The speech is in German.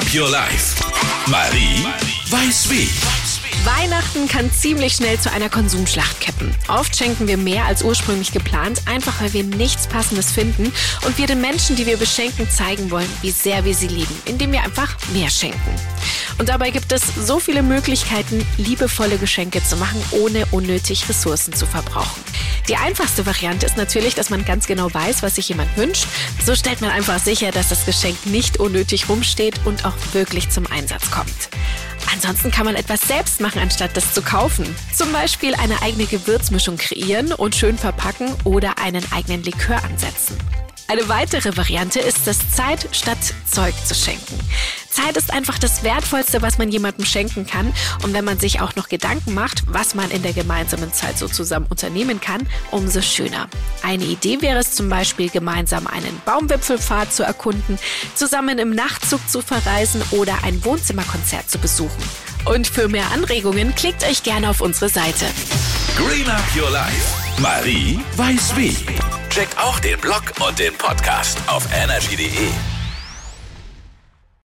Up Your Life. Marie weiß wie. Weihnachten kann ziemlich schnell zu einer Konsumschlacht kippen. Oft schenken wir mehr als ursprünglich geplant, einfach weil wir nichts Passendes finden und wir den Menschen, die wir beschenken, zeigen wollen, wie sehr wir sie lieben, indem wir einfach mehr schenken. Und dabei gibt es so viele Möglichkeiten, liebevolle Geschenke zu machen, ohne unnötig Ressourcen zu verbrauchen. Die einfachste Variante ist natürlich, dass man ganz genau weiß, was sich jemand wünscht. So stellt man einfach sicher, dass das Geschenk nicht unnötig rumsteht und auch wirklich zum Einsatz kommt. Ansonsten kann man etwas selbst machen, anstatt das zu kaufen. Zum Beispiel eine eigene Gewürzmischung kreieren und schön verpacken oder einen eigenen Likör ansetzen. Eine weitere Variante ist es, Zeit statt Zeug zu schenken. Zeit ist einfach das Wertvollste, was man jemandem schenken kann. Und wenn man sich auch noch Gedanken macht, was man in der gemeinsamen Zeit so zusammen unternehmen kann, umso schöner. Eine Idee wäre es zum Beispiel, gemeinsam einen Baumwipfelpfad zu erkunden, zusammen im Nachtzug zu verreisen oder ein Wohnzimmerkonzert zu besuchen. Und für mehr Anregungen klickt euch gerne auf unsere Seite. Green Up Your Life. Marie weiß wie. Check auch den Blog und den Podcast auf energy.de.